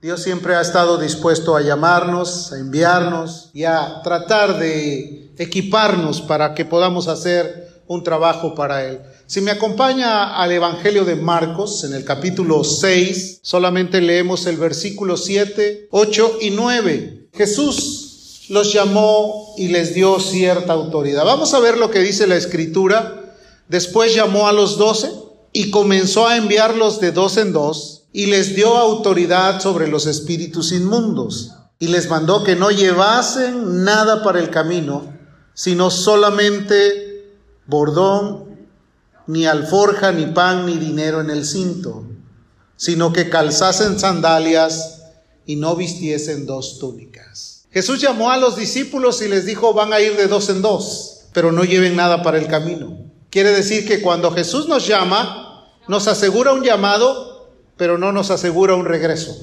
Dios siempre ha estado dispuesto a llamarnos, a enviarnos y a tratar de equiparnos para que podamos hacer un trabajo para Él. Si me acompaña al Evangelio de Marcos, en el capítulo 6, solamente leemos el versículo 7, 8 y 9. Jesús los llamó y les dio cierta autoridad. Vamos a ver lo que dice la Escritura. Después llamó a los doce y comenzó a enviarlos de dos en dos y les dio autoridad sobre los espíritus inmundos y les mandó que no llevasen nada para el camino, sino solamente bordón, ni alforja, ni pan, ni dinero en el cinto, sino que calzasen sandalias y no vistiesen dos túnicas. Jesús llamó a los discípulos y les dijo, van a ir de dos en dos, pero no lleven nada para el camino. Quiere decir que cuando Jesús nos llama, nos asegura un llamado pero no nos asegura un regreso.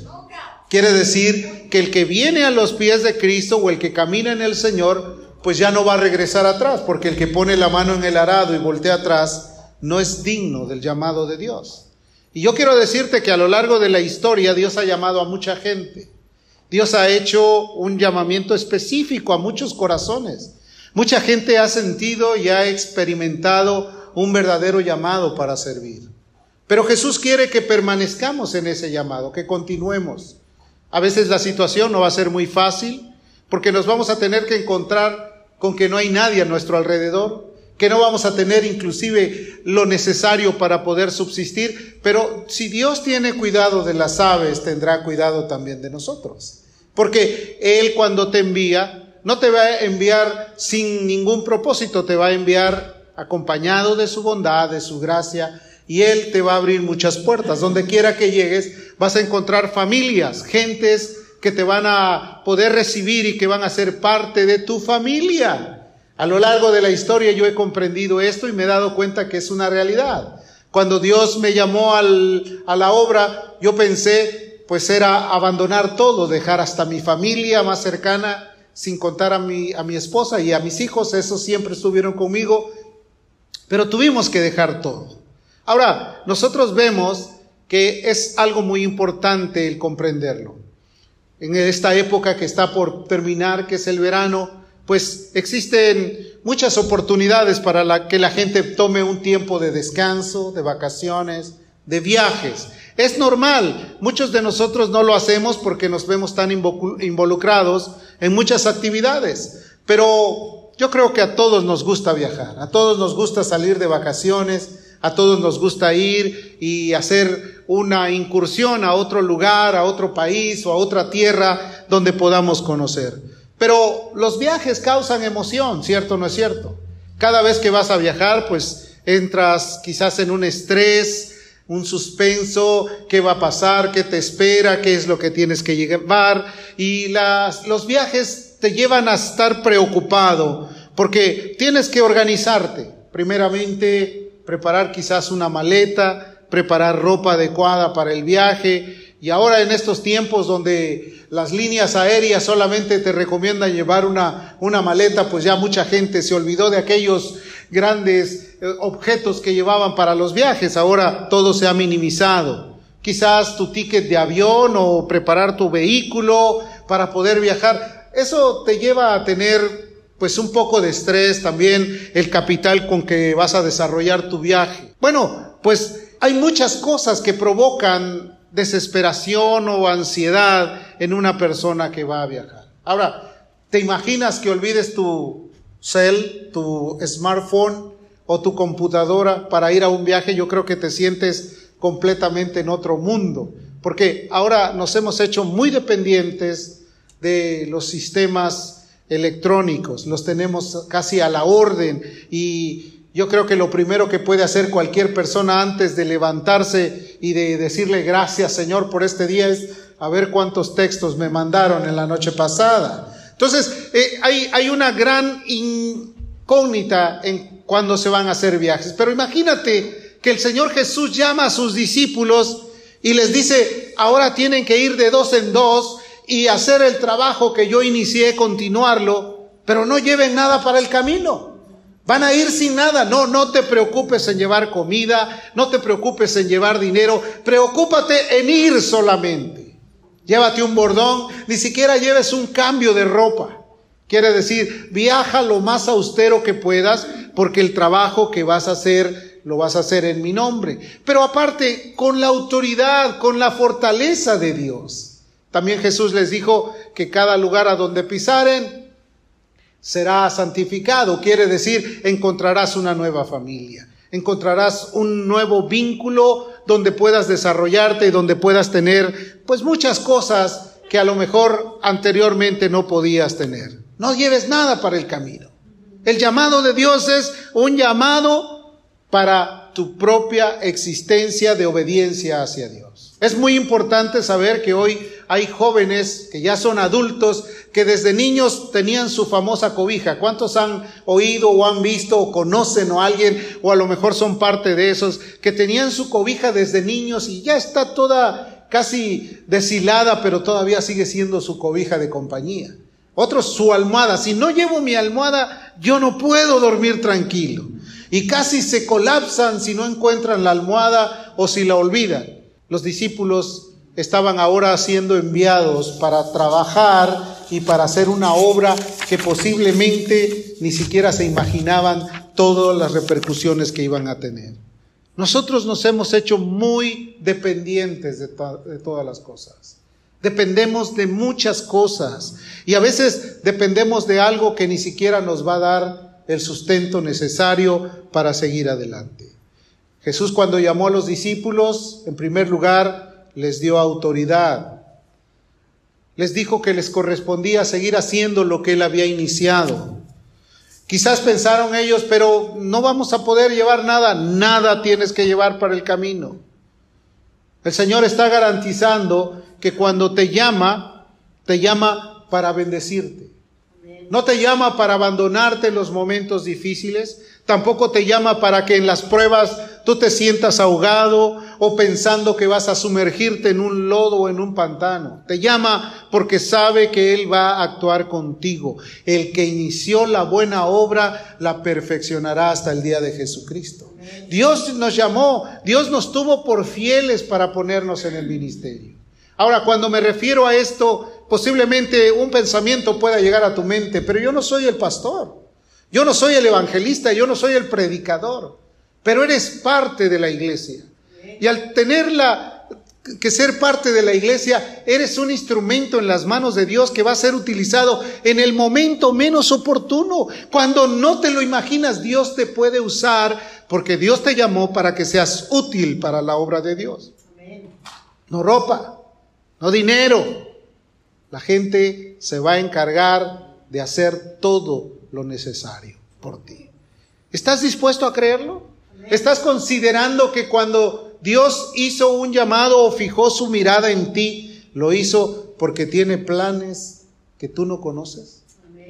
Quiere decir que el que viene a los pies de Cristo o el que camina en el Señor, pues ya no va a regresar atrás, porque el que pone la mano en el arado y voltea atrás no es digno del llamado de Dios. Y yo quiero decirte que a lo largo de la historia Dios ha llamado a mucha gente. Dios ha hecho un llamamiento específico a muchos corazones. Mucha gente ha sentido y ha experimentado un verdadero llamado para servir. Pero Jesús quiere que permanezcamos en ese llamado, que continuemos. A veces la situación no va a ser muy fácil porque nos vamos a tener que encontrar con que no hay nadie a nuestro alrededor, que no vamos a tener inclusive lo necesario para poder subsistir, pero si Dios tiene cuidado de las aves, tendrá cuidado también de nosotros. Porque Él cuando te envía, no te va a enviar sin ningún propósito, te va a enviar acompañado de su bondad, de su gracia, y Él te va a abrir muchas puertas. Donde quiera que llegues, vas a encontrar familias, gentes que te van a poder recibir y que van a ser parte de tu familia. A lo largo de la historia yo he comprendido esto y me he dado cuenta que es una realidad. Cuando Dios me llamó al, a la obra, yo pensé, pues era abandonar todo, dejar hasta mi familia más cercana, sin contar a mi, a mi esposa y a mis hijos, esos siempre estuvieron conmigo, pero tuvimos que dejar todo. Ahora, nosotros vemos que es algo muy importante el comprenderlo. En esta época que está por terminar, que es el verano, pues existen muchas oportunidades para que la gente tome un tiempo de descanso, de vacaciones, de viajes. Es normal, muchos de nosotros no lo hacemos porque nos vemos tan involucrados en muchas actividades, pero yo creo que a todos nos gusta viajar, a todos nos gusta salir de vacaciones, a todos nos gusta ir y hacer una incursión a otro lugar, a otro país o a otra tierra donde podamos conocer. Pero los viajes causan emoción, ¿cierto o no es cierto? Cada vez que vas a viajar, pues entras quizás en un estrés, un suspenso, qué va a pasar, qué te espera, qué es lo que tienes que llevar. Y las, los viajes te llevan a estar preocupado porque tienes que organizarte. Primeramente, preparar quizás una maleta, preparar ropa adecuada para el viaje. Y ahora en estos tiempos donde las líneas aéreas solamente te recomiendan llevar una, una maleta, pues ya mucha gente se olvidó de aquellos grandes eh, objetos que llevaban para los viajes. Ahora todo se ha minimizado. Quizás tu ticket de avión o preparar tu vehículo para poder viajar. Eso te lleva a tener pues un poco de estrés, también el capital con que vas a desarrollar tu viaje. Bueno, pues hay muchas cosas que provocan desesperación o ansiedad en una persona que va a viajar. Ahora, ¿te imaginas que olvides tu cel, tu smartphone o tu computadora para ir a un viaje? Yo creo que te sientes completamente en otro mundo, porque ahora nos hemos hecho muy dependientes de los sistemas electrónicos, los tenemos casi a la orden y yo creo que lo primero que puede hacer cualquier persona antes de levantarse y de decirle gracias Señor por este día es a ver cuántos textos me mandaron en la noche pasada. Entonces, eh, hay, hay una gran incógnita en cuando se van a hacer viajes. Pero imagínate que el Señor Jesús llama a sus discípulos y les dice, ahora tienen que ir de dos en dos y hacer el trabajo que yo inicié, continuarlo, pero no lleven nada para el camino. Van a ir sin nada. No, no te preocupes en llevar comida, no te preocupes en llevar dinero, preocúpate en ir solamente. Llévate un bordón, ni siquiera lleves un cambio de ropa. Quiere decir, viaja lo más austero que puedas porque el trabajo que vas a hacer lo vas a hacer en mi nombre. Pero aparte, con la autoridad, con la fortaleza de Dios. También Jesús les dijo que cada lugar a donde pisaren será santificado. Quiere decir, encontrarás una nueva familia. Encontrarás un nuevo vínculo donde puedas desarrollarte y donde puedas tener pues muchas cosas que a lo mejor anteriormente no podías tener. No lleves nada para el camino. El llamado de Dios es un llamado para tu propia existencia de obediencia hacia Dios. Es muy importante saber que hoy hay jóvenes que ya son adultos que desde niños tenían su famosa cobija. ¿Cuántos han oído o han visto o conocen o alguien o a lo mejor son parte de esos que tenían su cobija desde niños y ya está toda casi deshilada, pero todavía sigue siendo su cobija de compañía? Otros su almohada. Si no llevo mi almohada, yo no puedo dormir tranquilo. Y casi se colapsan si no encuentran la almohada o si la olvidan. Los discípulos estaban ahora siendo enviados para trabajar y para hacer una obra que posiblemente ni siquiera se imaginaban todas las repercusiones que iban a tener. Nosotros nos hemos hecho muy dependientes de, todas las cosas. Dependemos de muchas cosas y a veces dependemos de algo que ni siquiera nos va a dar el sustento necesario para seguir adelante. Jesús cuando llamó a los discípulos, en primer lugar, les dio autoridad. Les dijo que les correspondía seguir haciendo lo que él había iniciado. Quizás pensaron ellos, pero no vamos a poder llevar nada, nada tienes que llevar para el camino. El Señor está garantizando que cuando te llama, te llama para bendecirte. No te llama para abandonarte en los momentos difíciles, tampoco te llama para que en las pruebas tú te sientas ahogado o pensando que vas a sumergirte en un lodo o en un pantano. Te llama porque sabe que Él va a actuar contigo. El que inició la buena obra la perfeccionará hasta el día de Jesucristo. Dios nos llamó, Dios nos tuvo por fieles para ponernos en el ministerio. Ahora, cuando me refiero a esto, posiblemente un pensamiento pueda llegar a tu mente, pero yo no soy el pastor, yo no soy el evangelista, yo no soy el predicador, pero eres parte de la iglesia. Y al tenerla que ser parte de la iglesia, eres un instrumento en las manos de Dios que va a ser utilizado en el momento menos oportuno. Cuando no te lo imaginas, Dios te puede usar porque Dios te llamó para que seas útil para la obra de Dios. No ropa, no dinero. La gente se va a encargar de hacer todo lo necesario por ti. ¿Estás dispuesto a creerlo? ¿Estás considerando que cuando Dios hizo un llamado o fijó su mirada en ti, lo hizo porque tiene planes que tú no conoces?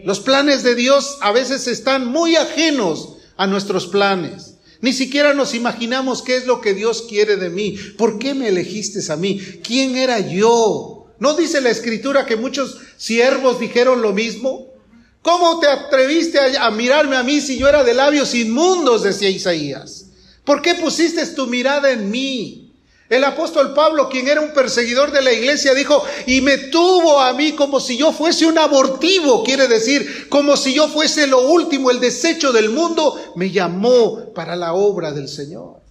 Los planes de Dios a veces están muy ajenos a nuestros planes. Ni siquiera nos imaginamos qué es lo que Dios quiere de mí. ¿Por qué me elegiste a mí? ¿Quién era yo? ¿No dice la escritura que muchos siervos dijeron lo mismo? ¿Cómo te atreviste a, mirarme a mí si yo era de labios inmundos? decía Isaías. ¿Por qué pusiste tu mirada en mí? El apóstol Pablo, quien era un perseguidor de la iglesia, dijo, y me tuvo a mí como si yo fuese un abortivo, quiere decir, como si yo fuese lo último, el desecho del mundo, me llamó para la obra del Señor.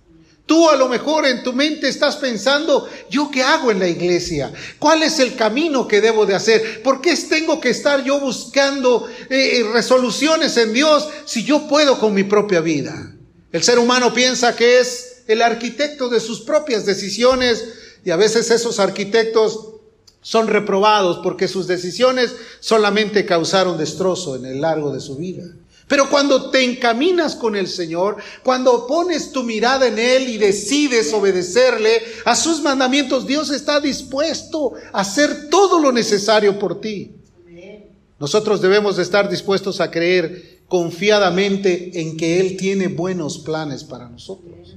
Tú a lo mejor en tu mente estás pensando, ¿yo qué hago en la iglesia? ¿Cuál es el camino que debo de hacer? ¿Por qué tengo que estar yo buscando eh, eh, resoluciones en Dios si yo puedo con mi propia vida? El ser humano piensa que es el arquitecto de sus propias decisiones y a veces esos arquitectos son reprobados porque sus decisiones solamente causaron destrozo en el largo de su vida. Pero cuando te encaminas con el Señor, cuando pones tu mirada en Él y decides obedecerle a sus mandamientos, Dios está dispuesto a hacer todo lo necesario por ti. Nosotros debemos de estar dispuestos a creer confiadamente en que Él tiene buenos planes para nosotros.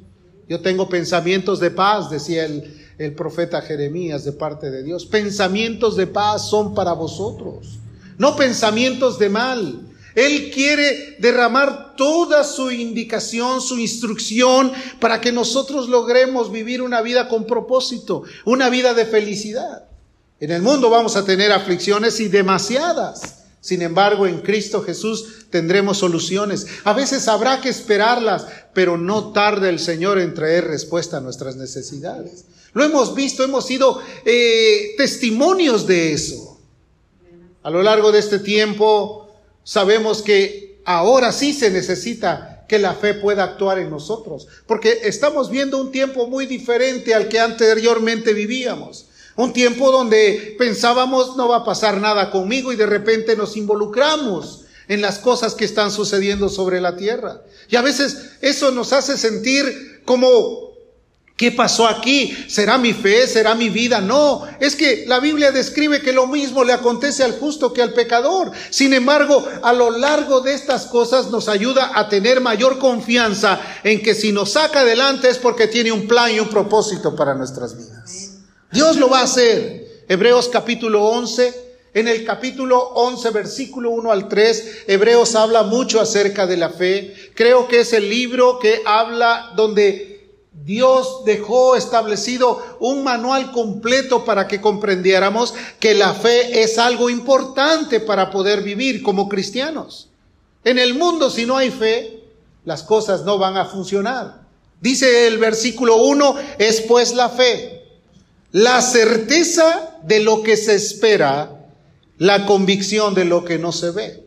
Yo tengo pensamientos de paz, decía el, el profeta Jeremías de parte de Dios. Pensamientos de paz son para vosotros, no pensamientos de mal. Él quiere derramar toda su indicación, su instrucción, para que nosotros logremos vivir una vida con propósito, una vida de felicidad. En el mundo vamos a tener aflicciones y demasiadas. Sin embargo, en Cristo Jesús tendremos soluciones. A veces habrá que esperarlas, pero no tarde el Señor en traer respuesta a nuestras necesidades. Lo hemos visto, hemos sido eh, testimonios de eso. A lo largo de este tiempo sabemos que ahora sí se necesita que la fe pueda actuar en nosotros, porque estamos viendo un tiempo muy diferente al que anteriormente vivíamos. Un tiempo donde pensábamos no va a pasar nada conmigo y de repente nos involucramos en las cosas que están sucediendo sobre la tierra. Y a veces eso nos hace sentir como ¿Qué pasó aquí? ¿Será mi fe? ¿Será mi vida? No, es que la Biblia describe que lo mismo le acontece al justo que al pecador. Sin embargo, a lo largo de estas cosas nos ayuda a tener mayor confianza en que si nos saca adelante es porque tiene un plan y un propósito para nuestras vidas. Dios lo va a hacer. Hebreos capítulo 11. En el capítulo 11, versículo 1 al 3, Hebreos habla mucho acerca de la fe. Creo que es el libro que habla donde Dios dejó establecido un manual completo para que comprendiéramos que la fe es algo importante para poder vivir como cristianos. En el mundo, si no hay fe, las cosas no van a funcionar. Dice el versículo 1, es pues la fe, la certeza de lo que se espera, la convicción de lo que no se ve.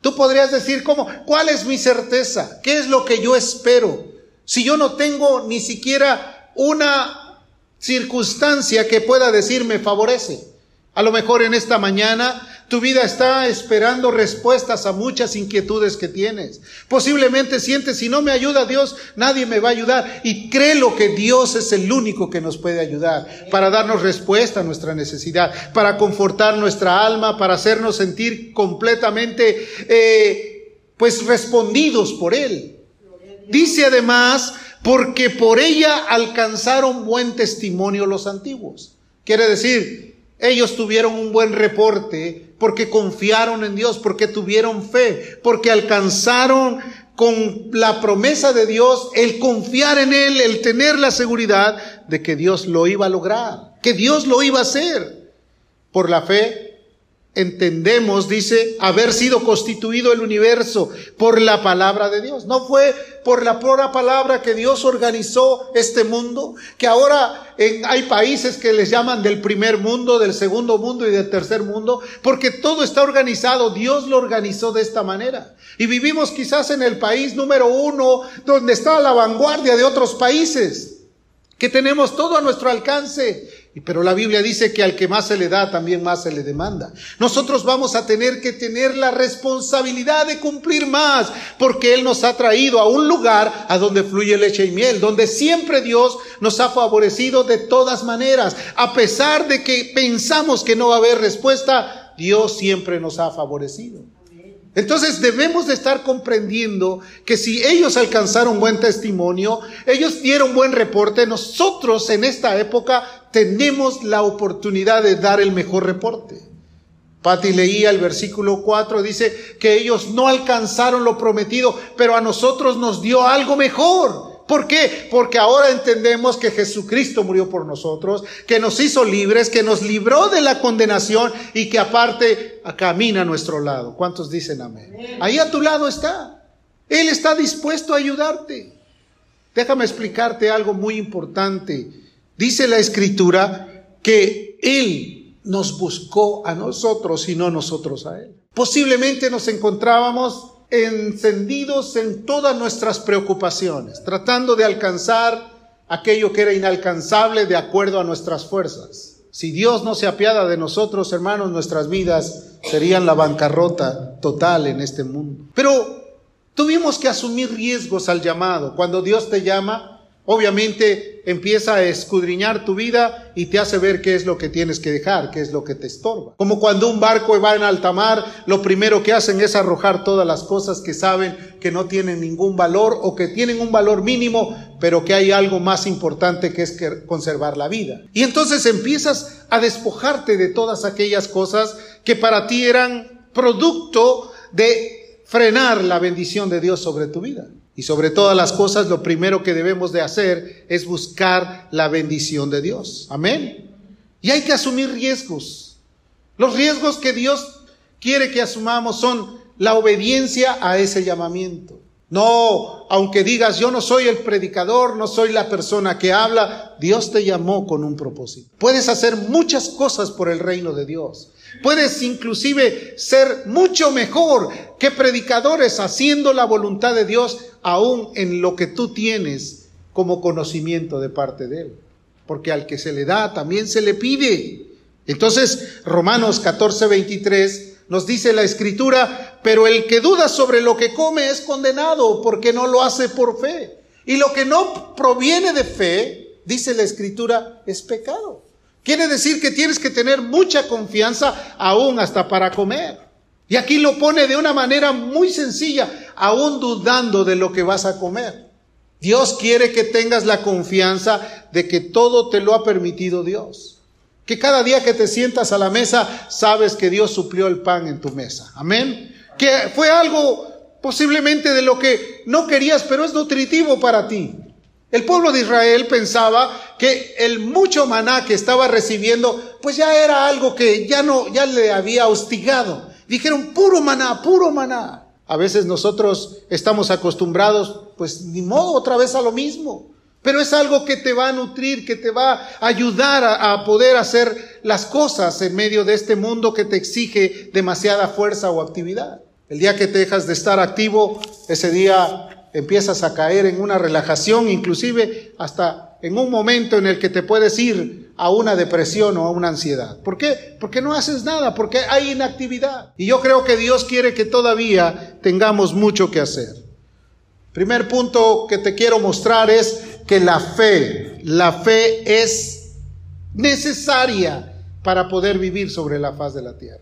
Tú podrías decir, ¿cómo? ¿Cuál es mi certeza? ¿Qué es lo que yo espero? Si yo no tengo ni siquiera una circunstancia que pueda decirme favorece. A lo mejor en esta mañana tu vida está esperando respuestas a muchas inquietudes que tienes. Posiblemente sientes, si no me ayuda Dios, nadie me va a ayudar. Y créelo que Dios es el único que nos puede ayudar para darnos respuesta a nuestra necesidad, para confortar nuestra alma, para hacernos sentir completamente, eh, pues respondidos por Él. Dice además, porque por ella alcanzaron buen testimonio los antiguos. Quiere decir, ellos tuvieron un buen reporte porque confiaron en Dios, porque tuvieron fe, porque alcanzaron con la promesa de Dios el confiar en Él, el tener la seguridad de que Dios lo iba a lograr, que Dios lo iba a hacer. Por la fe entendemos, dice, haber sido constituido el universo por la palabra de Dios. No fue por la pura palabra que Dios organizó este mundo, que ahora hay países que les llaman del primer mundo, del segundo mundo y del tercer mundo, porque todo está organizado, Dios lo organizó de esta manera. Y vivimos quizás en el país número uno, donde está la vanguardia de otros países, que tenemos todo a nuestro alcance pero la Biblia dice que al que más se le da, también más se le demanda. Nosotros vamos a tener que tener la responsabilidad de cumplir más, porque Él nos ha traído a un lugar a donde fluye leche y miel, donde siempre Dios nos ha favorecido de todas maneras. A pesar de que pensamos que no va a haber respuesta, Dios siempre nos ha favorecido. Entonces debemos de estar comprendiendo que si ellos alcanzaron buen testimonio, ellos dieron buen reporte, nosotros en esta época tenemos la oportunidad de dar el mejor reporte. Pati leía el versículo 4, dice que ellos no alcanzaron lo prometido, pero a nosotros nos dio algo mejor. ¿Por qué? Porque ahora entendemos que Jesucristo murió por nosotros, que nos hizo libres, que nos libró de la condenación y que aparte camina a nuestro lado. ¿Cuántos dicen amén? Ahí a tu lado está. Él está dispuesto a ayudarte. Déjame explicarte algo muy importante. Dice la escritura que Él nos buscó a nosotros y no nosotros a Él. Posiblemente nos encontrábamos encendidos en todas nuestras preocupaciones, tratando de alcanzar aquello que era inalcanzable de acuerdo a nuestras fuerzas. Si Dios no se apiada de nosotros, hermanos, nuestras vidas serían la bancarrota total en este mundo. Pero tuvimos que asumir riesgos al llamado. Cuando Dios te llama, Obviamente empieza a escudriñar tu vida y te hace ver qué es lo que tienes que dejar, qué es lo que te estorba. Como cuando un barco va en alta mar, lo primero que hacen es arrojar todas las cosas que saben que no tienen ningún valor o que tienen un valor mínimo, pero que hay algo más importante que es conservar la vida. Y entonces empiezas a despojarte de todas aquellas cosas que para ti eran producto de frenar la bendición de Dios sobre tu vida. Y sobre todas las cosas, lo primero que debemos de hacer es buscar la bendición de Dios. Amén. Y hay que asumir riesgos. Los riesgos que Dios quiere que asumamos son la obediencia a ese llamamiento. No, aunque digas yo no soy el predicador, no soy la persona que habla, Dios te llamó con un propósito. Puedes hacer muchas cosas por el reino de Dios. Puedes inclusive ser mucho mejor que predicadores haciendo la voluntad de Dios aún en lo que tú tienes como conocimiento de parte de Él. Porque al que se le da también se le pide. Entonces, Romanos 14, 23 nos dice la escritura, pero el que duda sobre lo que come es condenado porque no lo hace por fe. Y lo que no proviene de fe, dice la escritura, es pecado. Quiere decir que tienes que tener mucha confianza aún hasta para comer. Y aquí lo pone de una manera muy sencilla, aún dudando de lo que vas a comer. Dios quiere que tengas la confianza de que todo te lo ha permitido Dios. Que cada día que te sientas a la mesa, sabes que Dios suplió el pan en tu mesa. Amén. Que fue algo posiblemente de lo que no querías, pero es nutritivo para ti. El pueblo de Israel pensaba que el mucho maná que estaba recibiendo, pues ya era algo que ya no, ya le había hostigado. Dijeron, puro maná, puro maná. A veces nosotros estamos acostumbrados, pues ni modo, otra vez a lo mismo. Pero es algo que te va a nutrir, que te va a ayudar a, poder hacer las cosas en medio de este mundo que te exige demasiada fuerza o actividad. El día que te dejas de estar activo, ese día empiezas a caer en una relajación, inclusive hasta en un momento en el que te puedes ir a una depresión o a una ansiedad. ¿Por qué? Porque no haces nada, porque hay inactividad. Y yo creo que Dios quiere que todavía tengamos mucho que hacer. Primer punto que te quiero mostrar es que la fe, la fe es necesaria para poder vivir sobre la faz de la tierra.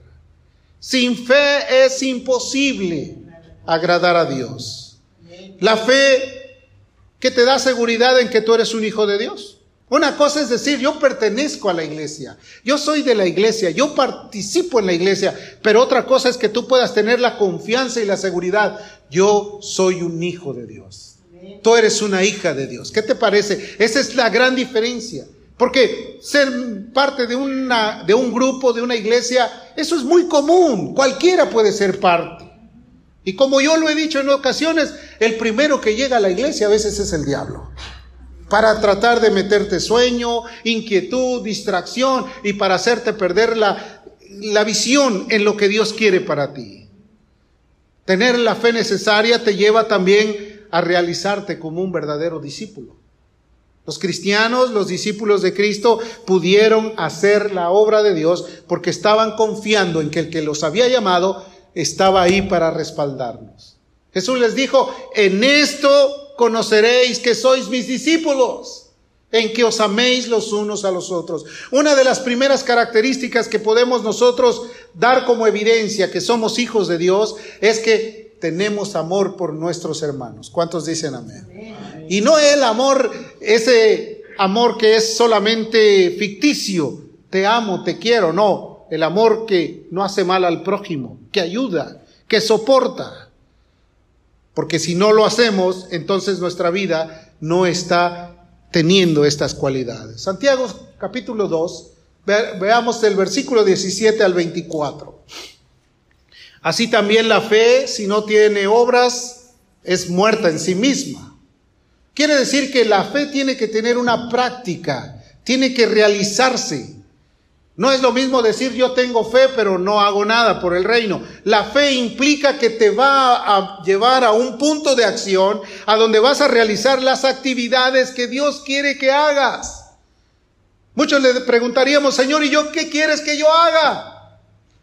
Sin fe es imposible agradar a Dios. La fe que te da seguridad en que tú eres un hijo de Dios. Una cosa es decir, yo pertenezco a la iglesia, yo soy de la iglesia, yo participo en la iglesia, pero otra cosa es que tú puedas tener la confianza y la seguridad, yo soy un hijo de Dios. Tú eres una hija de Dios. ¿Qué te parece? Esa es la gran diferencia. Porque ser parte de, una, de un grupo, de una iglesia, eso es muy común. Cualquiera puede ser parte. Y como yo lo he dicho en ocasiones, el primero que llega a la iglesia a veces es el diablo para tratar de meterte sueño, inquietud, distracción y para hacerte perder la, la visión en lo que Dios quiere para ti. Tener la fe necesaria te lleva también a realizarte como un verdadero discípulo. Los cristianos, los discípulos de Cristo, pudieron hacer la obra de Dios porque estaban confiando en que el que los había llamado estaba ahí para respaldarnos. Jesús les dijo, en esto conoceréis que sois mis discípulos, en que os améis los unos a los otros. Una de las primeras características que podemos nosotros dar como evidencia que somos hijos de Dios es que tenemos amor por nuestros hermanos. ¿Cuántos dicen amén? Y no el amor, ese amor que es solamente ficticio, te amo, te quiero, no, el amor que no hace mal al prójimo, que ayuda, que soporta. Porque si no lo hacemos, entonces nuestra vida no está teniendo estas cualidades. Santiago capítulo 2, veamos el versículo 17 al 24. Así también la fe, si no tiene obras, es muerta en sí misma. Quiere decir que la fe tiene que tener una práctica, tiene que realizarse. No es lo mismo decir yo tengo fe pero no hago nada por el reino. La fe implica que te va a llevar a un punto de acción a donde vas a realizar las actividades que Dios quiere que hagas. Muchos le preguntaríamos, Señor, ¿y yo qué quieres que yo haga?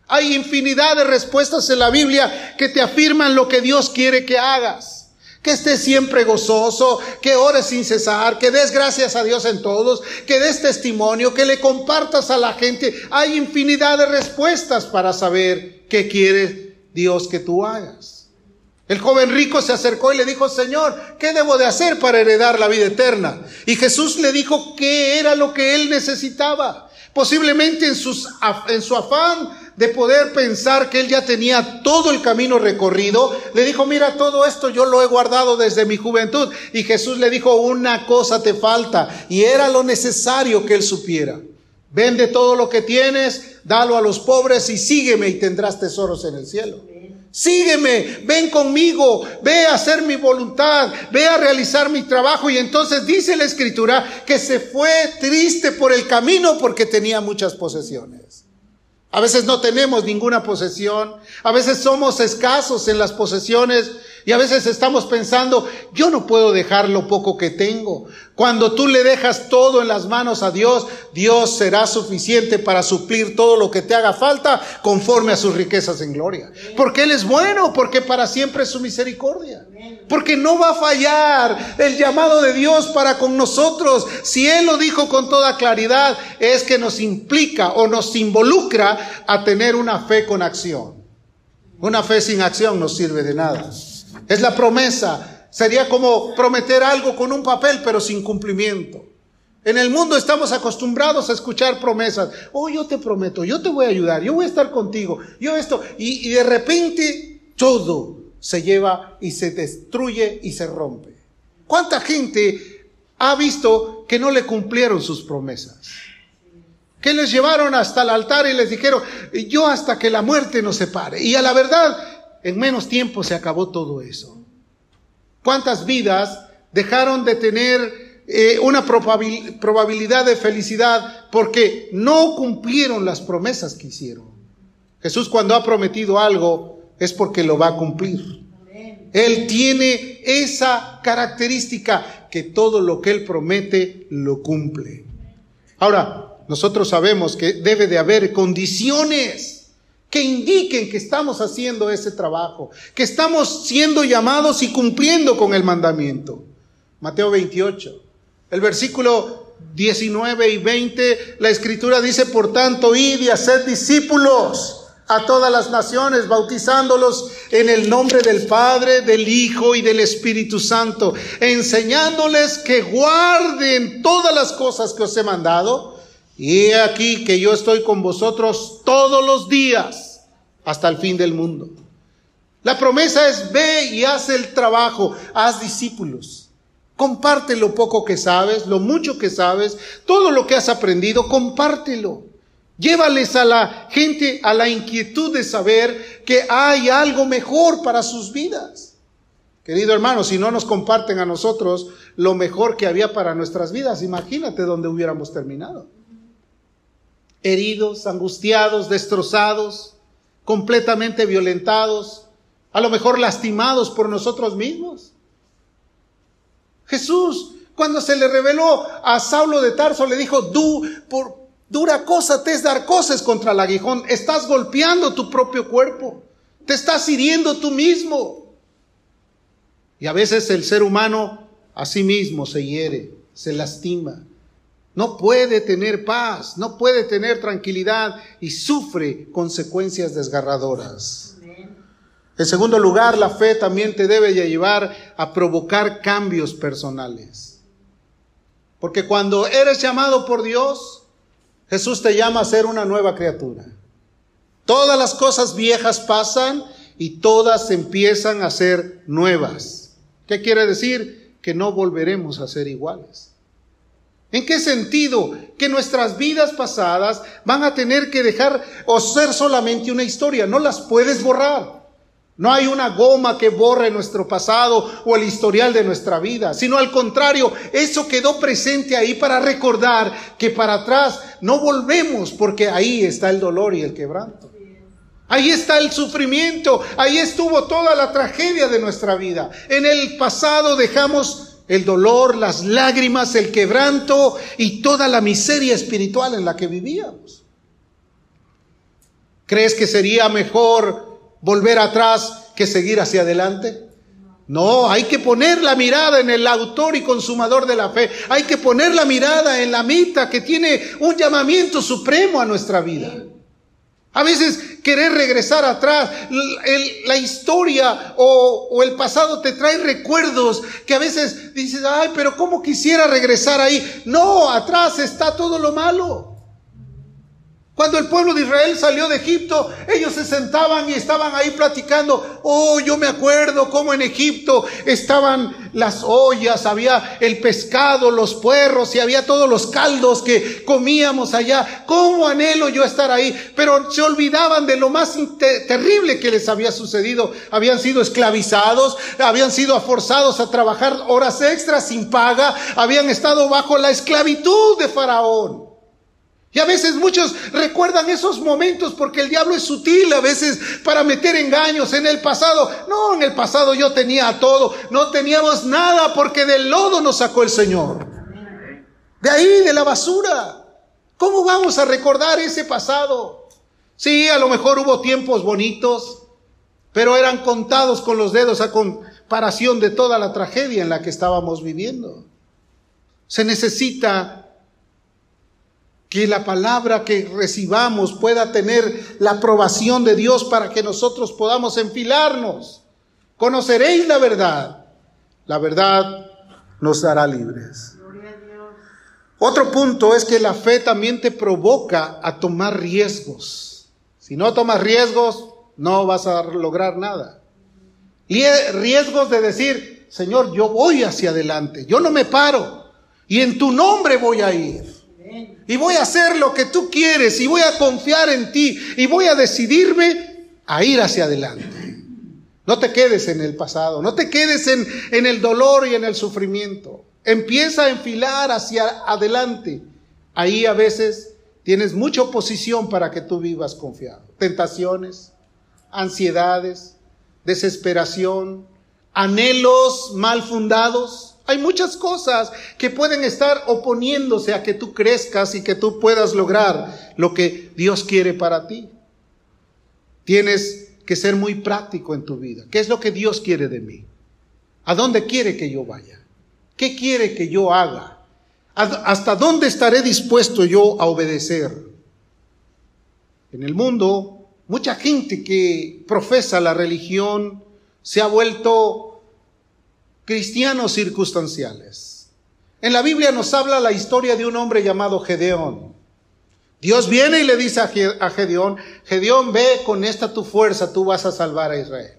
Hay infinidad de respuestas en la Biblia que te afirman lo que Dios quiere que hagas que estés siempre gozoso, que ores sin cesar, que des gracias a Dios en todos, que des testimonio, que le compartas a la gente. Hay infinidad de respuestas para saber qué quiere Dios que tú hagas. El joven rico se acercó y le dijo, Señor, ¿qué debo de hacer para heredar la vida eterna? Y Jesús le dijo qué era lo que él necesitaba. Posiblemente en, en su afán de poder pensar que él ya tenía todo el camino recorrido, le dijo, mira, todo esto yo lo he guardado desde mi juventud. Y Jesús le dijo, una cosa te falta, y era lo necesario que él supiera. Vende todo lo que tienes, dalo a los pobres y sígueme y tendrás tesoros en el cielo. Sígueme, ven conmigo, ve a hacer mi voluntad, ve a realizar mi trabajo. Y entonces dice la escritura que se fue triste por el camino porque tenía muchas posesiones. A veces no tenemos ninguna posesión, a veces somos escasos en las posesiones y a veces estamos pensando, yo no puedo dejar lo poco que tengo. Cuando tú le dejas todo en las manos a Dios, Dios será suficiente para suplir todo lo que te haga falta conforme a sus riquezas en gloria. Porque Él es bueno, porque para siempre es su misericordia. Porque no va a fallar el llamado de Dios para con nosotros. Si Él lo dijo con toda claridad, es que nos implica o nos involucra a tener una fe con acción. Una fe sin acción no sirve de nada. Es la promesa. Sería como prometer algo con un papel pero sin cumplimiento. En el mundo estamos acostumbrados a escuchar promesas. Oh, yo te prometo, yo te voy a ayudar, yo voy a estar contigo, yo esto. Y, y de repente todo se lleva y se destruye y se rompe. ¿Cuánta gente ha visto que no le cumplieron sus promesas? Que les llevaron hasta el altar y les dijeron, yo hasta que la muerte nos separe. Y a la verdad, en menos tiempo se acabó todo eso. ¿Cuántas vidas dejaron de tener eh, una probabilidad de felicidad porque no cumplieron las promesas que hicieron? Jesús cuando ha prometido algo es porque lo va a cumplir. Él tiene esa característica que todo lo que Él promete lo cumple. Ahora, nosotros sabemos que debe de haber condiciones que indiquen que estamos haciendo ese trabajo, que estamos siendo llamados y cumpliendo con el mandamiento. Mateo 28, el versículo 19 y 20, la escritura dice, por tanto, id y haced discípulos a todas las naciones, bautizándolos en el nombre del Padre, del Hijo y del Espíritu Santo, enseñándoles que guarden todas las cosas que os he mandado y he aquí que yo estoy con vosotros todos los días hasta el fin del mundo. La promesa es ve y haz el trabajo, haz discípulos. Comparte lo poco que sabes, lo mucho que sabes, todo lo que has aprendido, compártelo. Llévales a la gente a la inquietud de saber que hay algo mejor para sus vidas. Querido hermano, si no nos comparten a nosotros lo mejor que había para nuestras vidas, imagínate dónde hubiéramos terminado heridos, angustiados, destrozados, completamente violentados, a lo mejor lastimados por nosotros mismos. Jesús, cuando se le reveló a Saulo de Tarso, le dijo, du, por dura cosa te es dar cosas contra el aguijón, estás golpeando tu propio cuerpo, te estás hiriendo tú mismo. Y a veces el ser humano a sí mismo se hiere, se lastima, no puede tener paz, no puede tener tranquilidad y sufre consecuencias desgarradoras. En segundo lugar, la fe también te debe llevar a provocar cambios personales. Porque cuando eres llamado por Dios, Jesús te llama a ser una nueva criatura. Todas las cosas viejas pasan y todas empiezan a ser nuevas. ¿Qué quiere decir? Que no volveremos a ser iguales. ¿En qué sentido? Que nuestras vidas pasadas van a tener que dejar o ser solamente una historia, no las puedes borrar. No hay una goma que borre nuestro pasado o el historial de nuestra vida, sino al contrario, eso quedó presente ahí para recordar que para atrás no volvemos porque ahí está el dolor y el quebranto. Ahí está el sufrimiento, ahí estuvo toda la tragedia de nuestra vida. En el pasado dejamos el dolor, las lágrimas, el quebranto y toda la miseria espiritual en la que vivíamos. ¿Crees que sería mejor volver atrás que seguir hacia adelante? No, hay que poner la mirada en el autor y consumador de la fe. Hay que poner la mirada en la mitad que tiene un llamamiento supremo a nuestra vida. A veces querer regresar atrás, la historia o, el pasado te trae recuerdos que a veces dices, ay, pero ¿cómo quisiera regresar ahí? No, atrás está todo lo malo. Cuando el pueblo de Israel salió de Egipto, ellos se sentaban y estaban ahí platicando. Oh, yo me acuerdo cómo en Egipto estaban las ollas, había el pescado, los puerros y había todos los caldos que comíamos allá. ¿Cómo anhelo yo estar ahí? Pero se olvidaban de lo más terrible que les había sucedido. Habían sido esclavizados, habían sido forzados a trabajar horas extras sin paga, habían estado bajo la esclavitud de Faraón. Y a veces muchos recuerdan esos momentos porque el diablo es sutil a veces para meter engaños en el pasado. No, en el pasado yo tenía todo, no teníamos nada porque del lodo nos sacó el Señor. De ahí, de la basura. ¿Cómo vamos a recordar ese pasado? Sí, a lo mejor hubo tiempos bonitos, pero eran contados con los dedos a comparación de toda la tragedia en la que estábamos viviendo. Se necesita que la palabra que recibamos pueda tener la aprobación de Dios para que nosotros podamos enfilarnos. Conoceréis la verdad. La verdad nos hará libres. Otro punto es que la fe también te provoca a tomar riesgos. Si no tomas riesgos, no vas a lograr nada. Riesgos de decir, Señor, yo voy hacia adelante, yo no me paro y en tu nombre voy a ir. Y voy a hacer lo que tú quieres y voy a confiar en ti y voy a decidirme a ir hacia adelante. No te quedes en el pasado, no te quedes en, en el dolor y en el sufrimiento. Empieza a enfilar hacia adelante. Ahí a veces tienes mucha oposición para que tú vivas confiado. Tentaciones, ansiedades, desesperación, anhelos mal fundados hay muchas cosas que pueden estar oponiéndose a que tú crezcas y que tú puedas lograr lo que Dios quiere para ti. Tienes que ser muy práctico en tu vida. ¿Qué es lo que Dios quiere de mí? ¿A dónde quiere que yo vaya? ¿Qué quiere que yo haga? ¿Hasta dónde estaré dispuesto yo a obedecer? En el mundo, mucha gente que profesa la religión se ha vuelto cristianos circunstanciales. En la Biblia nos habla la historia de un hombre llamado Gedeón. Dios viene y le dice a Gedeón, Gedeón, ve con esta tu fuerza, tú vas a salvar a Israel.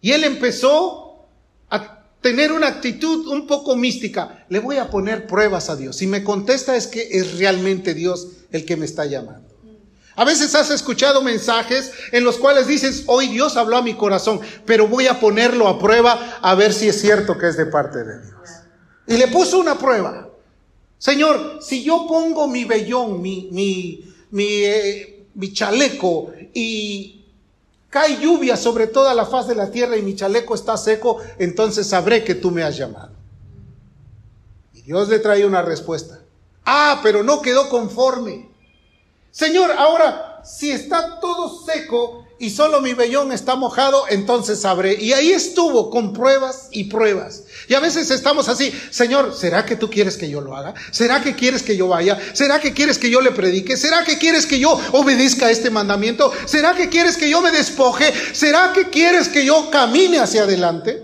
Y él empezó a tener una actitud un poco mística. Le voy a poner pruebas a Dios. Si me contesta es que es realmente Dios el que me está llamando. A veces has escuchado mensajes en los cuales dices, hoy Dios habló a mi corazón, pero voy a ponerlo a prueba a ver si es cierto que es de parte de Dios. Y le puso una prueba. Señor, si yo pongo mi vellón, mi, mi, mi, eh, mi chaleco y cae lluvia sobre toda la faz de la tierra y mi chaleco está seco, entonces sabré que tú me has llamado. Y Dios le trae una respuesta. Ah, pero no quedó conforme. Señor, ahora, si está todo seco y solo mi vellón está mojado, entonces sabré. Y ahí estuvo con pruebas y pruebas. Y a veces estamos así, Señor, ¿será que tú quieres que yo lo haga? ¿Será que quieres que yo vaya? ¿Será que quieres que yo le predique? ¿Será que quieres que yo obedezca este mandamiento? ¿Será que quieres que yo me despoje? ¿Será que quieres que yo camine hacia adelante?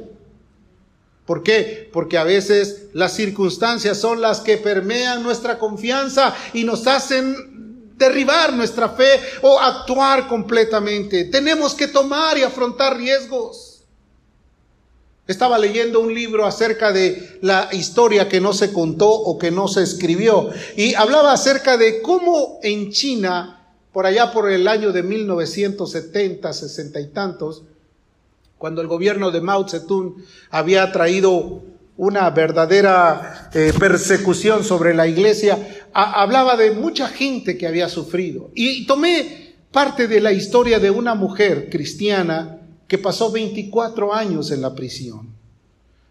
¿Por qué? Porque a veces las circunstancias son las que permean nuestra confianza y nos hacen derribar nuestra fe o actuar completamente. Tenemos que tomar y afrontar riesgos. Estaba leyendo un libro acerca de la historia que no se contó o que no se escribió y hablaba acerca de cómo en China, por allá por el año de 1970, 60 y tantos, cuando el gobierno de Mao Zedong había traído una verdadera eh, persecución sobre la iglesia, hablaba de mucha gente que había sufrido. Y tomé parte de la historia de una mujer cristiana que pasó 24 años en la prisión.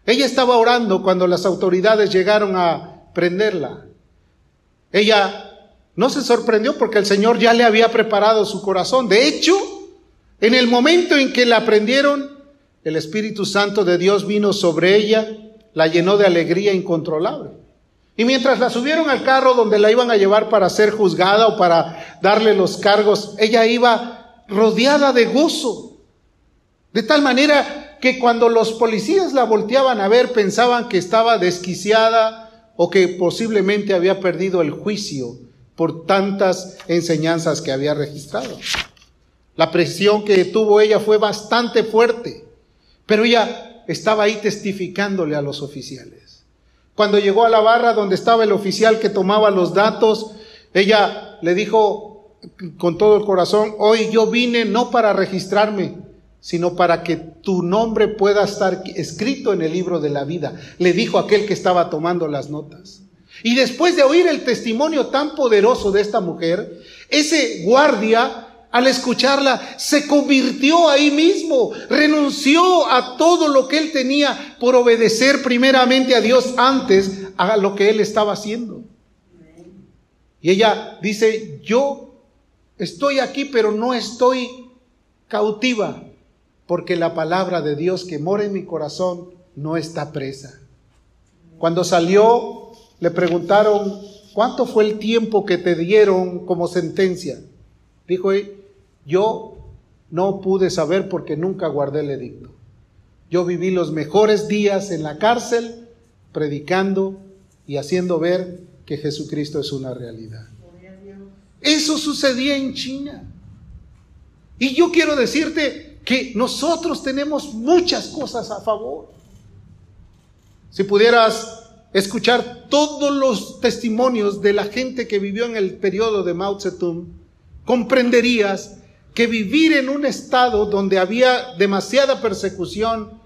Ella estaba orando cuando las autoridades llegaron a prenderla. Ella no se sorprendió porque el Señor ya le había preparado su corazón. De hecho, en el momento en que la prendieron, el Espíritu Santo de Dios vino sobre ella la llenó de alegría incontrolable. Y mientras la subieron al carro donde la iban a llevar para ser juzgada o para darle los cargos, ella iba rodeada de gozo. De tal manera que cuando los policías la volteaban a ver pensaban que estaba desquiciada o que posiblemente había perdido el juicio por tantas enseñanzas que había registrado. La presión que tuvo ella fue bastante fuerte, pero ella estaba ahí testificándole a los oficiales. Cuando llegó a la barra donde estaba el oficial que tomaba los datos, ella le dijo con todo el corazón, hoy yo vine no para registrarme, sino para que tu nombre pueda estar escrito en el libro de la vida, le dijo aquel que estaba tomando las notas. Y después de oír el testimonio tan poderoso de esta mujer, ese guardia, al escucharla, se convirtió ahí mismo, renunció a todo lo que él tenía por obedecer primeramente a Dios antes a lo que él estaba haciendo. Y ella dice, yo estoy aquí, pero no estoy cautiva porque la palabra de Dios que mora en mi corazón no está presa. Cuando salió, le preguntaron, ¿cuánto fue el tiempo que te dieron como sentencia? Dijo, yo no pude saber porque nunca guardé el edicto. Yo viví los mejores días en la cárcel predicando y haciendo ver que Jesucristo es una realidad. Eso sucedía en China. Y yo quiero decirte, que nosotros tenemos muchas cosas a favor. Si pudieras escuchar todos los testimonios de la gente que vivió en el periodo de Mao Zedong, comprenderías que vivir en un estado donde había demasiada persecución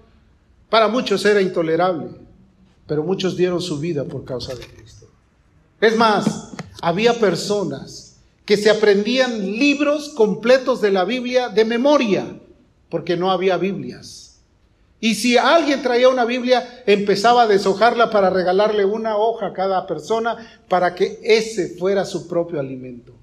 para muchos era intolerable, pero muchos dieron su vida por causa de Cristo. Es más, había personas que se aprendían libros completos de la Biblia de memoria porque no había Biblias. Y si alguien traía una Biblia, empezaba a deshojarla para regalarle una hoja a cada persona para que ese fuera su propio alimento.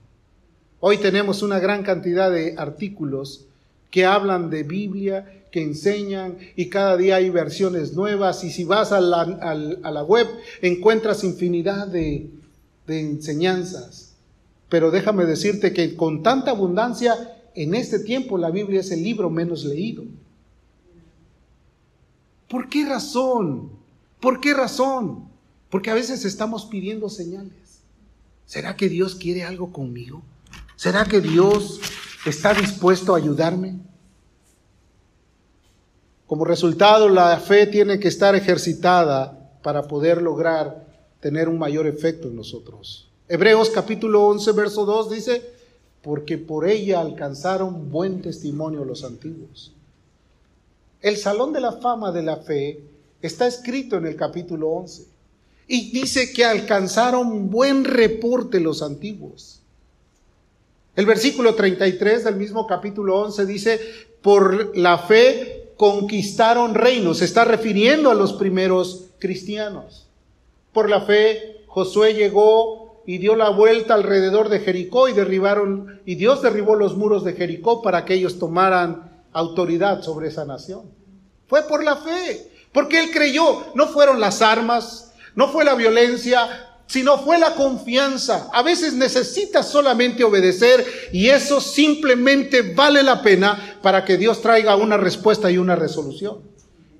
Hoy tenemos una gran cantidad de artículos que hablan de Biblia, que enseñan y cada día hay versiones nuevas y si vas a la, a la web encuentras infinidad de, de enseñanzas. Pero déjame decirte que con tanta abundancia en este tiempo la Biblia es el libro menos leído. ¿Por qué razón? ¿Por qué razón? Porque a veces estamos pidiendo señales. ¿Será que Dios quiere algo conmigo? ¿Será que Dios está dispuesto a ayudarme? Como resultado, la fe tiene que estar ejercitada para poder lograr tener un mayor efecto en nosotros. Hebreos capítulo 11, verso 2 dice, porque por ella alcanzaron buen testimonio los antiguos. El Salón de la Fama de la Fe está escrito en el capítulo 11 y dice que alcanzaron buen reporte los antiguos. El versículo 33 del mismo capítulo 11 dice, por la fe conquistaron reinos, se está refiriendo a los primeros cristianos. Por la fe Josué llegó y dio la vuelta alrededor de Jericó y derribaron, y Dios derribó los muros de Jericó para que ellos tomaran autoridad sobre esa nación. Fue por la fe, porque él creyó, no fueron las armas, no fue la violencia, sino fue la confianza. A veces necesitas solamente obedecer y eso simplemente vale la pena para que Dios traiga una respuesta y una resolución.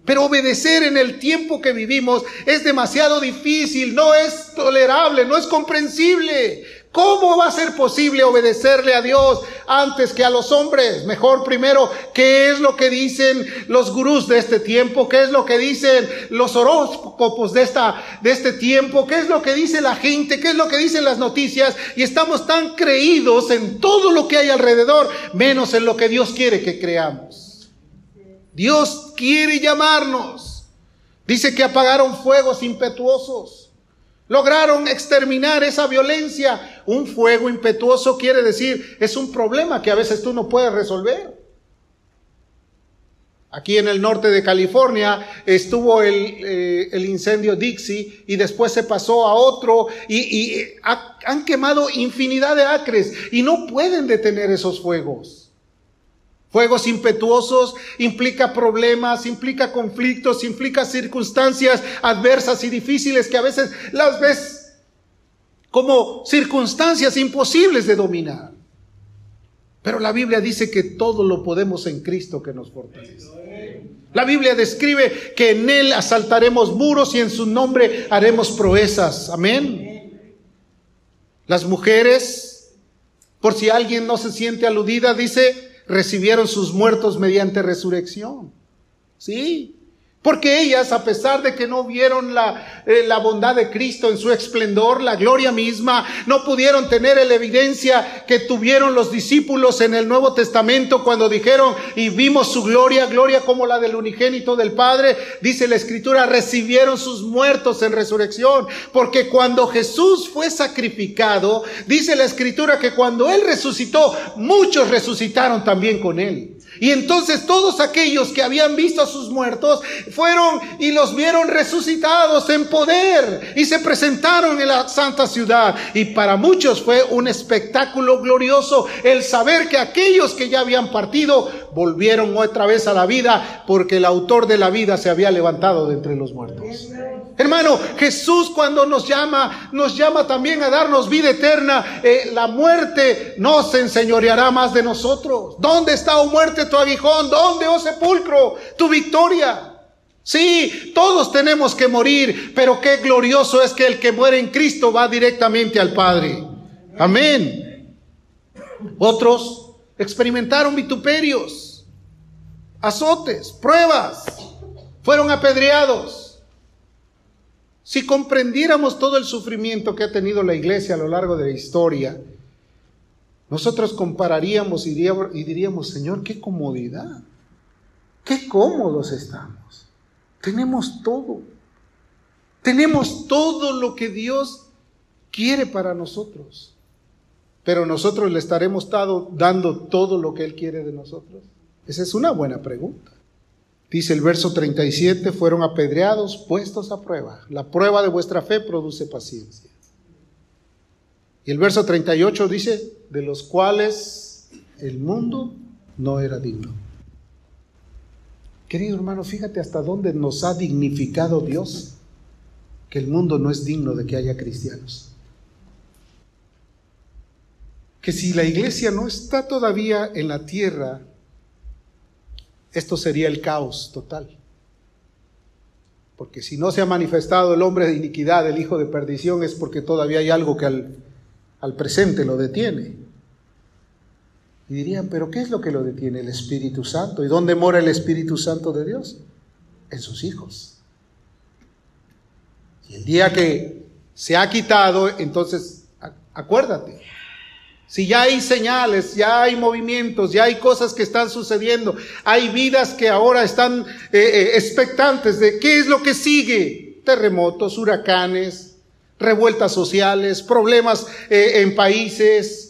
Pero obedecer en el tiempo que vivimos es demasiado difícil, no es tolerable, no es comprensible. ¿Cómo va a ser posible obedecerle a Dios antes que a los hombres? Mejor primero, ¿qué es lo que dicen los gurús de este tiempo? ¿Qué es lo que dicen los horóscopos de, esta, de este tiempo? ¿Qué es lo que dice la gente? ¿Qué es lo que dicen las noticias? Y estamos tan creídos en todo lo que hay alrededor, menos en lo que Dios quiere que creamos. Dios quiere llamarnos. Dice que apagaron fuegos impetuosos. Lograron exterminar esa violencia. Un fuego impetuoso quiere decir, es un problema que a veces tú no puedes resolver. Aquí en el norte de California estuvo el, eh, incendio Dixie y después se pasó a otro y, y han quemado infinidad de acres y no pueden detener esos fuegos. Fuegos impetuosos implica problemas, implica conflictos, implica circunstancias adversas y difíciles que a veces las ves como circunstancias imposibles de dominar. Pero la Biblia dice que todo lo podemos en Cristo que nos fortalece. La Biblia describe que en Él asaltaremos muros y en su nombre haremos proezas. Amén. Las mujeres, por si alguien no se siente aludida, dice, recibieron sus muertos mediante resurrección. Sí, porque ellas, a pesar de que no vieron la, eh, la, bondad de Cristo en su esplendor, la gloria misma, no pudieron tener la evidencia que tuvieron los discípulos en el Nuevo Testamento cuando dijeron y vimos su gloria, gloria como la del unigénito del Padre, dice la Escritura, recibieron sus muertos en resurrección. Porque cuando Jesús fue sacrificado, dice la Escritura que cuando Él resucitó, muchos resucitaron también con Él. Y entonces todos aquellos que habían visto a sus muertos fueron y los vieron resucitados en poder y se presentaron en la santa ciudad. Y para muchos fue un espectáculo glorioso el saber que aquellos que ya habían partido volvieron otra vez a la vida porque el autor de la vida se había levantado de entre los muertos. Hermano, Jesús cuando nos llama, nos llama también a darnos vida eterna. Eh, la muerte no se enseñoreará más de nosotros. ¿Dónde está, oh muerte, tu aguijón? ¿Dónde, oh sepulcro, tu victoria? Sí, todos tenemos que morir, pero qué glorioso es que el que muere en Cristo va directamente al Padre. Amén. Otros experimentaron vituperios, azotes, pruebas, fueron apedreados. Si comprendiéramos todo el sufrimiento que ha tenido la iglesia a lo largo de la historia, nosotros compararíamos y diríamos, Señor, qué comodidad, qué cómodos estamos. Tenemos todo. Tenemos todo lo que Dios quiere para nosotros. Pero nosotros le estaremos dando todo lo que Él quiere de nosotros. Esa es una buena pregunta. Dice el verso 37, fueron apedreados, puestos a prueba. La prueba de vuestra fe produce paciencia. Y el verso 38 dice, de los cuales el mundo no era digno. Querido hermano, fíjate hasta dónde nos ha dignificado Dios, que el mundo no es digno de que haya cristianos. Que si la iglesia no está todavía en la tierra, esto sería el caos total. Porque si no se ha manifestado el hombre de iniquidad, el hijo de perdición, es porque todavía hay algo que al, al presente lo detiene. Y dirían, pero ¿qué es lo que lo detiene? El Espíritu Santo. ¿Y dónde mora el Espíritu Santo de Dios? En sus hijos. Y el día que se ha quitado, entonces acuérdate, si ya hay señales, ya hay movimientos, ya hay cosas que están sucediendo, hay vidas que ahora están eh, eh, expectantes de qué es lo que sigue. Terremotos, huracanes, revueltas sociales, problemas eh, en países,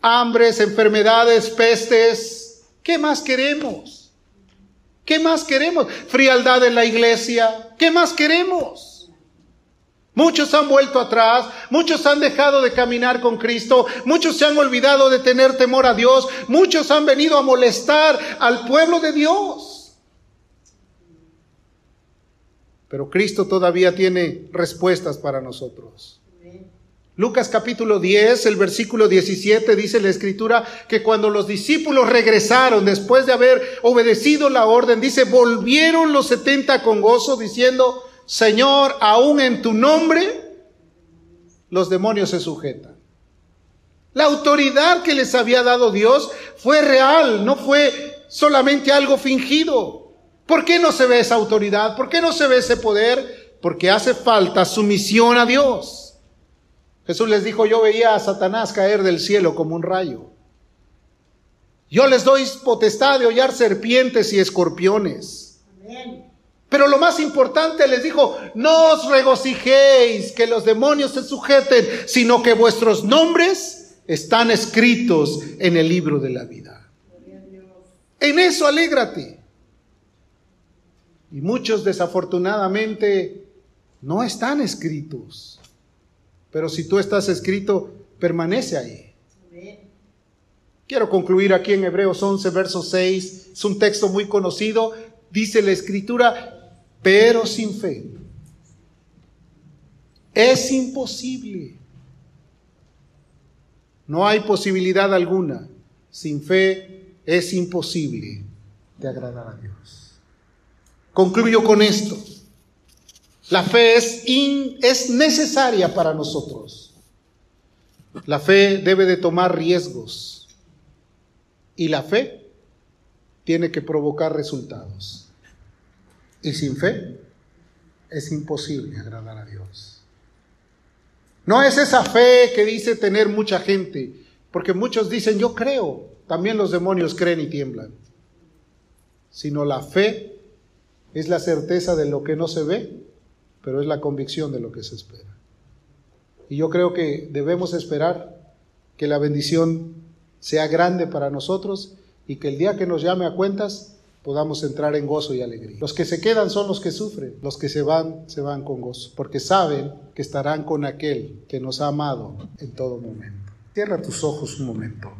hambres, enfermedades, pestes. ¿Qué más queremos? ¿Qué más queremos? Frialdad en la iglesia. ¿Qué más queremos? Muchos han vuelto atrás, muchos han dejado de caminar con Cristo, muchos se han olvidado de tener temor a Dios, muchos han venido a molestar al pueblo de Dios. Pero Cristo todavía tiene respuestas para nosotros. Lucas capítulo 10, el versículo 17 dice la escritura que cuando los discípulos regresaron después de haber obedecido la orden, dice, volvieron los setenta con gozo diciendo, Señor, aún en tu nombre, los demonios se sujetan. La autoridad que les había dado Dios fue real, no fue solamente algo fingido. ¿Por qué no se ve esa autoridad? ¿Por qué no se ve ese poder? Porque hace falta sumisión a Dios. Jesús les dijo, yo veía a Satanás caer del cielo como un rayo. Yo les doy potestad de hollar serpientes y escorpiones. Amén. Pero lo más importante les dijo, no os regocijéis que los demonios se sujeten, sino que vuestros nombres están escritos en el libro de la vida. En eso alégrate. Y muchos desafortunadamente no están escritos. Pero si tú estás escrito, permanece ahí. Quiero concluir aquí en Hebreos 11, verso 6. Es un texto muy conocido. Dice la escritura, pero sin fe es imposible. No hay posibilidad alguna. Sin fe es imposible de agradar a Dios. Concluyo con esto. La fe es, es necesaria para nosotros. La fe debe de tomar riesgos. Y la fe tiene que provocar resultados. Y sin fe es imposible agradar a Dios. No es esa fe que dice tener mucha gente, porque muchos dicen yo creo, también los demonios creen y tiemblan, sino la fe es la certeza de lo que no se ve, pero es la convicción de lo que se espera. Y yo creo que debemos esperar que la bendición sea grande para nosotros y que el día que nos llame a cuentas podamos entrar en gozo y alegría. Los que se quedan son los que sufren, los que se van, se van con gozo, porque saben que estarán con aquel que nos ha amado en todo momento. Cierra tus ojos un momento.